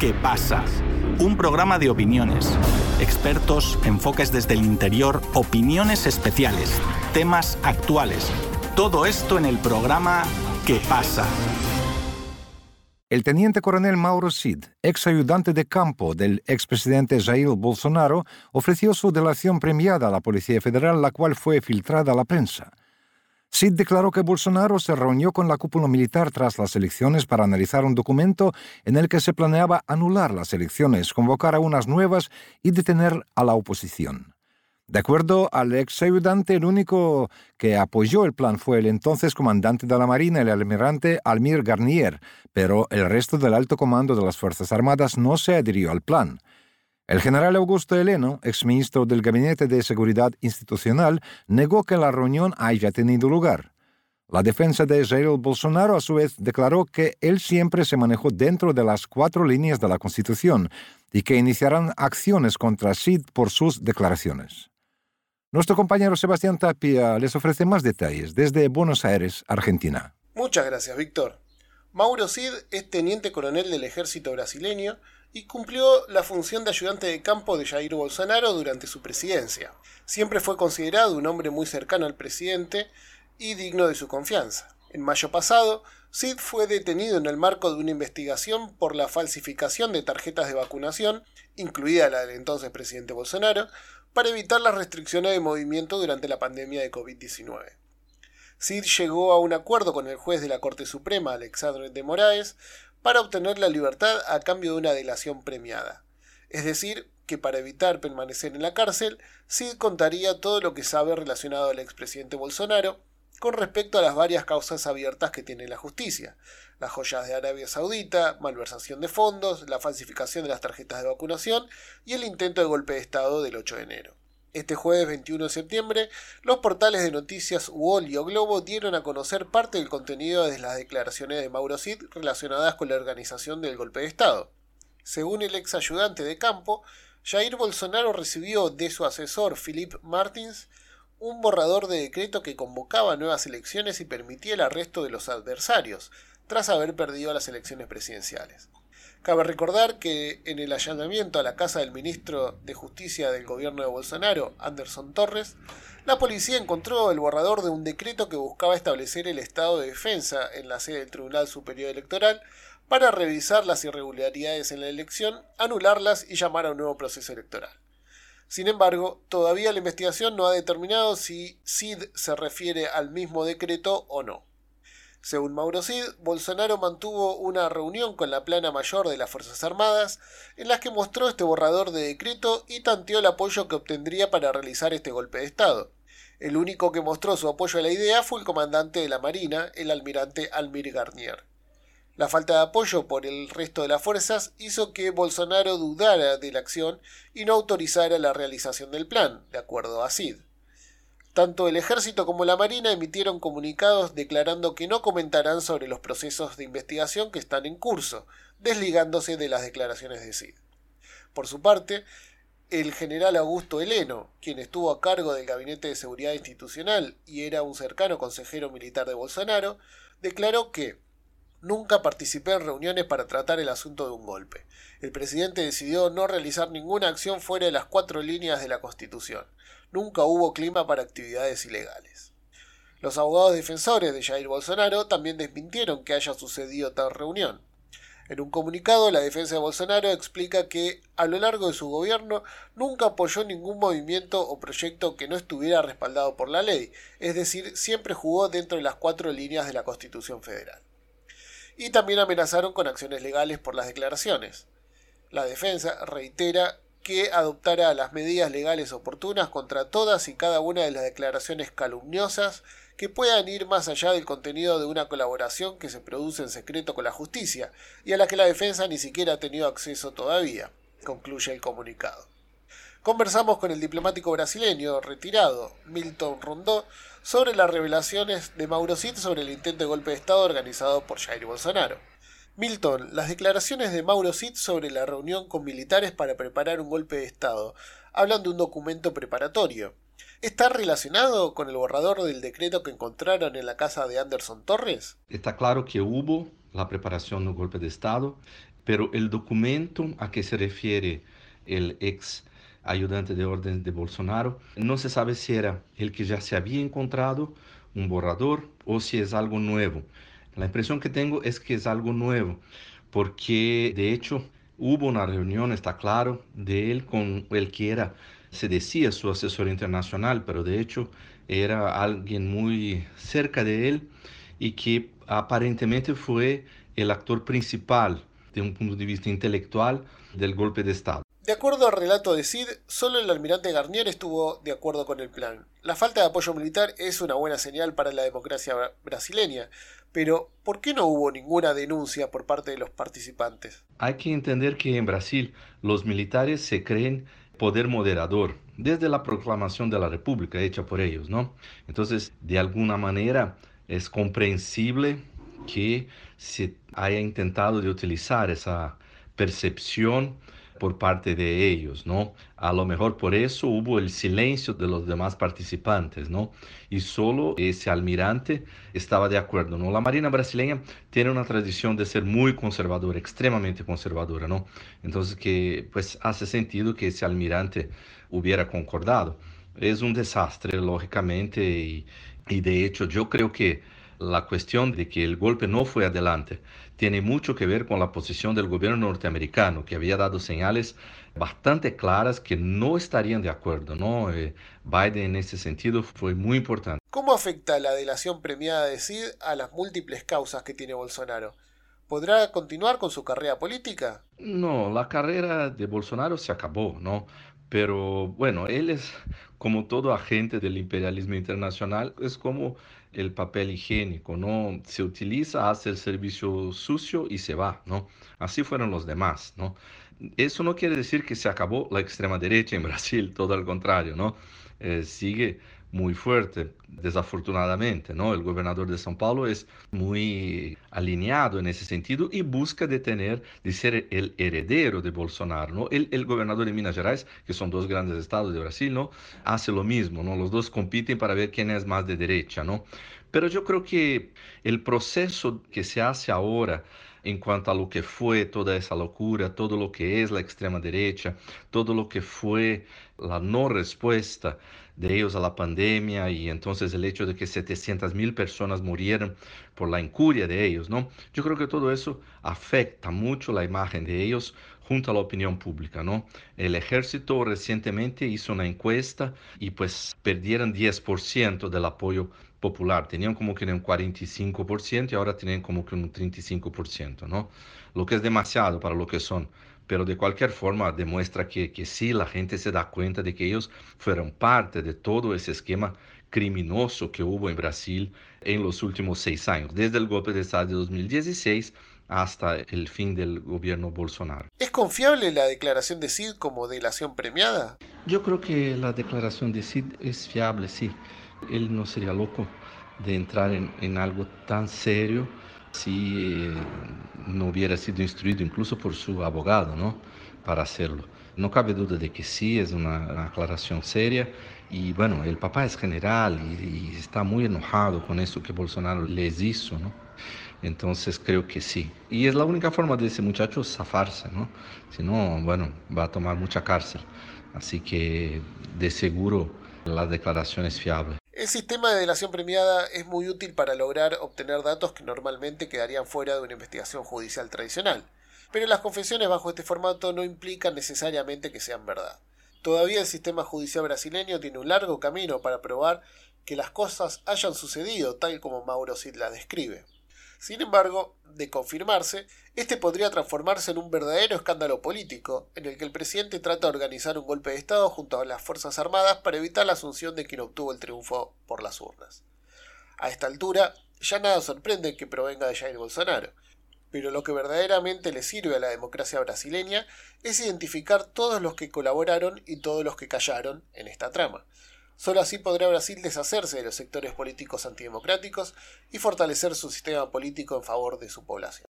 ¿Qué pasa? Un programa de opiniones, expertos, enfoques desde el interior, opiniones especiales, temas actuales. Todo esto en el programa ¿Qué pasa? El teniente coronel Mauro Cid, ex ayudante de campo del expresidente Jair Bolsonaro, ofreció su delación premiada a la Policía Federal, la cual fue filtrada a la prensa. Sid declaró que Bolsonaro se reunió con la cúpula militar tras las elecciones para analizar un documento en el que se planeaba anular las elecciones, convocar a unas nuevas y detener a la oposición. De acuerdo al ex ayudante, el único que apoyó el plan fue el entonces comandante de la Marina, el almirante Almir Garnier, pero el resto del alto comando de las Fuerzas Armadas no se adhirió al plan. El general Augusto Heleno, exministro del Gabinete de Seguridad Institucional, negó que la reunión haya tenido lugar. La defensa de Jair Bolsonaro, a su vez, declaró que él siempre se manejó dentro de las cuatro líneas de la Constitución y que iniciarán acciones contra Sid por sus declaraciones. Nuestro compañero Sebastián Tapia les ofrece más detalles desde Buenos Aires, Argentina. Muchas gracias, Víctor. Mauro Cid es teniente coronel del ejército brasileño y cumplió la función de ayudante de campo de Jair Bolsonaro durante su presidencia. Siempre fue considerado un hombre muy cercano al presidente y digno de su confianza. En mayo pasado, Sid fue detenido en el marco de una investigación por la falsificación de tarjetas de vacunación, incluida la del entonces presidente Bolsonaro, para evitar las restricciones de movimiento durante la pandemia de COVID-19. Sid llegó a un acuerdo con el juez de la Corte Suprema, Alexandre de Moraes, para obtener la libertad a cambio de una delación premiada. Es decir, que para evitar permanecer en la cárcel, Sid contaría todo lo que sabe relacionado al expresidente Bolsonaro con respecto a las varias causas abiertas que tiene la justicia, las joyas de Arabia Saudita, malversación de fondos, la falsificación de las tarjetas de vacunación y el intento de golpe de Estado del 8 de enero. Este jueves 21 de septiembre, los portales de noticias UOL y O Globo dieron a conocer parte del contenido de las declaraciones de Mauro Cid relacionadas con la organización del golpe de Estado. Según el ex ayudante de campo, Jair Bolsonaro recibió de su asesor Philip Martins un borrador de decreto que convocaba nuevas elecciones y permitía el arresto de los adversarios, tras haber perdido las elecciones presidenciales. Cabe recordar que en el allanamiento a la casa del ministro de Justicia del gobierno de Bolsonaro, Anderson Torres, la policía encontró el borrador de un decreto que buscaba establecer el estado de defensa en la sede del Tribunal Superior Electoral para revisar las irregularidades en la elección, anularlas y llamar a un nuevo proceso electoral. Sin embargo, todavía la investigación no ha determinado si CID se refiere al mismo decreto o no. Según Mauro Cid, Bolsonaro mantuvo una reunión con la plana mayor de las Fuerzas Armadas, en la que mostró este borrador de decreto y tanteó el apoyo que obtendría para realizar este golpe de Estado. El único que mostró su apoyo a la idea fue el comandante de la Marina, el almirante Almir Garnier. La falta de apoyo por el resto de las fuerzas hizo que Bolsonaro dudara de la acción y no autorizara la realización del plan, de acuerdo a Cid. Tanto el ejército como la marina emitieron comunicados declarando que no comentarán sobre los procesos de investigación que están en curso, desligándose de las declaraciones de Cid. Por su parte, el general Augusto Heleno, quien estuvo a cargo del Gabinete de Seguridad Institucional y era un cercano consejero militar de Bolsonaro, declaró que Nunca participé en reuniones para tratar el asunto de un golpe. El presidente decidió no realizar ninguna acción fuera de las cuatro líneas de la Constitución. Nunca hubo clima para actividades ilegales. Los abogados defensores de Jair Bolsonaro también desmintieron que haya sucedido tal reunión. En un comunicado, la defensa de Bolsonaro explica que, a lo largo de su gobierno, nunca apoyó ningún movimiento o proyecto que no estuviera respaldado por la ley, es decir, siempre jugó dentro de las cuatro líneas de la Constitución Federal y también amenazaron con acciones legales por las declaraciones. La defensa reitera que adoptará las medidas legales oportunas contra todas y cada una de las declaraciones calumniosas que puedan ir más allá del contenido de una colaboración que se produce en secreto con la justicia y a la que la defensa ni siquiera ha tenido acceso todavía, concluye el comunicado. Conversamos con el diplomático brasileño retirado, Milton Rondó, sobre las revelaciones de Mauro Cid sobre el intento de golpe de Estado organizado por Jair Bolsonaro. Milton, las declaraciones de Mauro Cid sobre la reunión con militares para preparar un golpe de Estado hablan de un documento preparatorio. ¿Está relacionado con el borrador del decreto que encontraron en la casa de Anderson Torres? Está claro que hubo la preparación de un golpe de Estado pero el documento a que se refiere el ex ayudante de orden de Bolsonaro, no se sabe si era el que ya se había encontrado, un borrador, o si es algo nuevo. La impresión que tengo es que es algo nuevo, porque de hecho hubo una reunión, está claro, de él con el que era, se decía su asesor internacional, pero de hecho era alguien muy cerca de él y que aparentemente fue el actor principal de un punto de vista intelectual del golpe de Estado. De acuerdo al relato de Sid, solo el almirante Garnier estuvo de acuerdo con el plan. La falta de apoyo militar es una buena señal para la democracia brasileña, pero ¿por qué no hubo ninguna denuncia por parte de los participantes? Hay que entender que en Brasil los militares se creen poder moderador desde la proclamación de la República hecha por ellos, ¿no? Entonces, de alguna manera es comprensible que se haya intentado de utilizar esa percepción por parte de ellos, ¿no? A lo mejor por eso hubo el silencio de los demás participantes, ¿no? Y solo ese almirante estaba de acuerdo, ¿no? La Marina brasileña tiene una tradición de ser muy conservadora, extremadamente conservadora, ¿no? Entonces que pues hace sentido que ese almirante hubiera concordado. Es un desastre, lógicamente, y, y de hecho yo creo que la cuestión de que el golpe no fue adelante tiene mucho que ver con la posición del gobierno norteamericano, que había dado señales bastante claras que no estarían de acuerdo. ¿no? Eh, Biden en ese sentido fue muy importante. ¿Cómo afecta la delación premiada de Sid a las múltiples causas que tiene Bolsonaro? ¿Podrá continuar con su carrera política? No, la carrera de Bolsonaro se acabó, ¿no? Pero bueno, él es como todo agente del imperialismo internacional, es como el papel higiénico, ¿no? Se utiliza, hace el servicio sucio y se va, ¿no? Así fueron los demás, ¿no? Eso no quiere decir que se acabó la extrema derecha en Brasil, todo al contrario, ¿no? Eh, sigue muy fuerte, desafortunadamente, ¿no? El gobernador de São Paulo es muy alineado en ese sentido y busca detener de ser el heredero de Bolsonaro, ¿no? El, el de Minas Gerais, que son dos grandes estados de Brasil, ¿no? Hace lo mismo, ¿no? Los dos compiten para ver quién es más de derecha, ¿no? Pero yo creo que el proceso que se hace ahora en cuanto a lo que fue toda esa locura, todo lo que es la extrema derecha, todo lo que fue la no respuesta de ellos a la pandemia y entonces el hecho de que 700 mil personas murieran por la incuria de ellos, ¿no? Yo creo que todo eso afecta mucho la imagen de ellos junto a la opinión pública, ¿no? El ejército recientemente hizo una encuesta y pues perdieron 10% del apoyo popular, tenían como que un 45% y ahora tienen como que un 35%, ¿no? Lo que es demasiado para lo que son pero de cualquier forma demuestra que, que sí, la gente se da cuenta de que ellos fueron parte de todo ese esquema criminoso que hubo en Brasil en los últimos seis años, desde el golpe de Estado de 2016 hasta el fin del gobierno Bolsonaro. ¿Es confiable la declaración de Cid como delación premiada? Yo creo que la declaración de Cid es fiable, sí. Él no sería loco de entrar en, en algo tan serio si eh, no hubiera sido instruido incluso por su abogado, ¿no? Para hacerlo. No cabe duda de que sí, es una, aclaración seria. Y bueno, el papá es general y, está muy enojado con eso que Bolsonaro les hizo, ¿no? Entonces creo que sí. Y es la única forma de ese muchacho zafarse, ¿no? Si no, bueno, va a tomar mucha cárcel. Así que de seguro la declaración es fiable. El sistema de delación premiada es muy útil para lograr obtener datos que normalmente quedarían fuera de una investigación judicial tradicional, pero las confesiones bajo este formato no implican necesariamente que sean verdad. Todavía el sistema judicial brasileño tiene un largo camino para probar que las cosas hayan sucedido tal como Mauro Cid la describe. Sin embargo, de confirmarse, este podría transformarse en un verdadero escándalo político, en el que el presidente trata de organizar un golpe de Estado junto a las Fuerzas Armadas para evitar la asunción de quien obtuvo el triunfo por las urnas. A esta altura, ya nada sorprende que provenga de Jair Bolsonaro, pero lo que verdaderamente le sirve a la democracia brasileña es identificar todos los que colaboraron y todos los que callaron en esta trama. Solo así podrá Brasil deshacerse de los sectores políticos antidemocráticos y fortalecer su sistema político en favor de su población.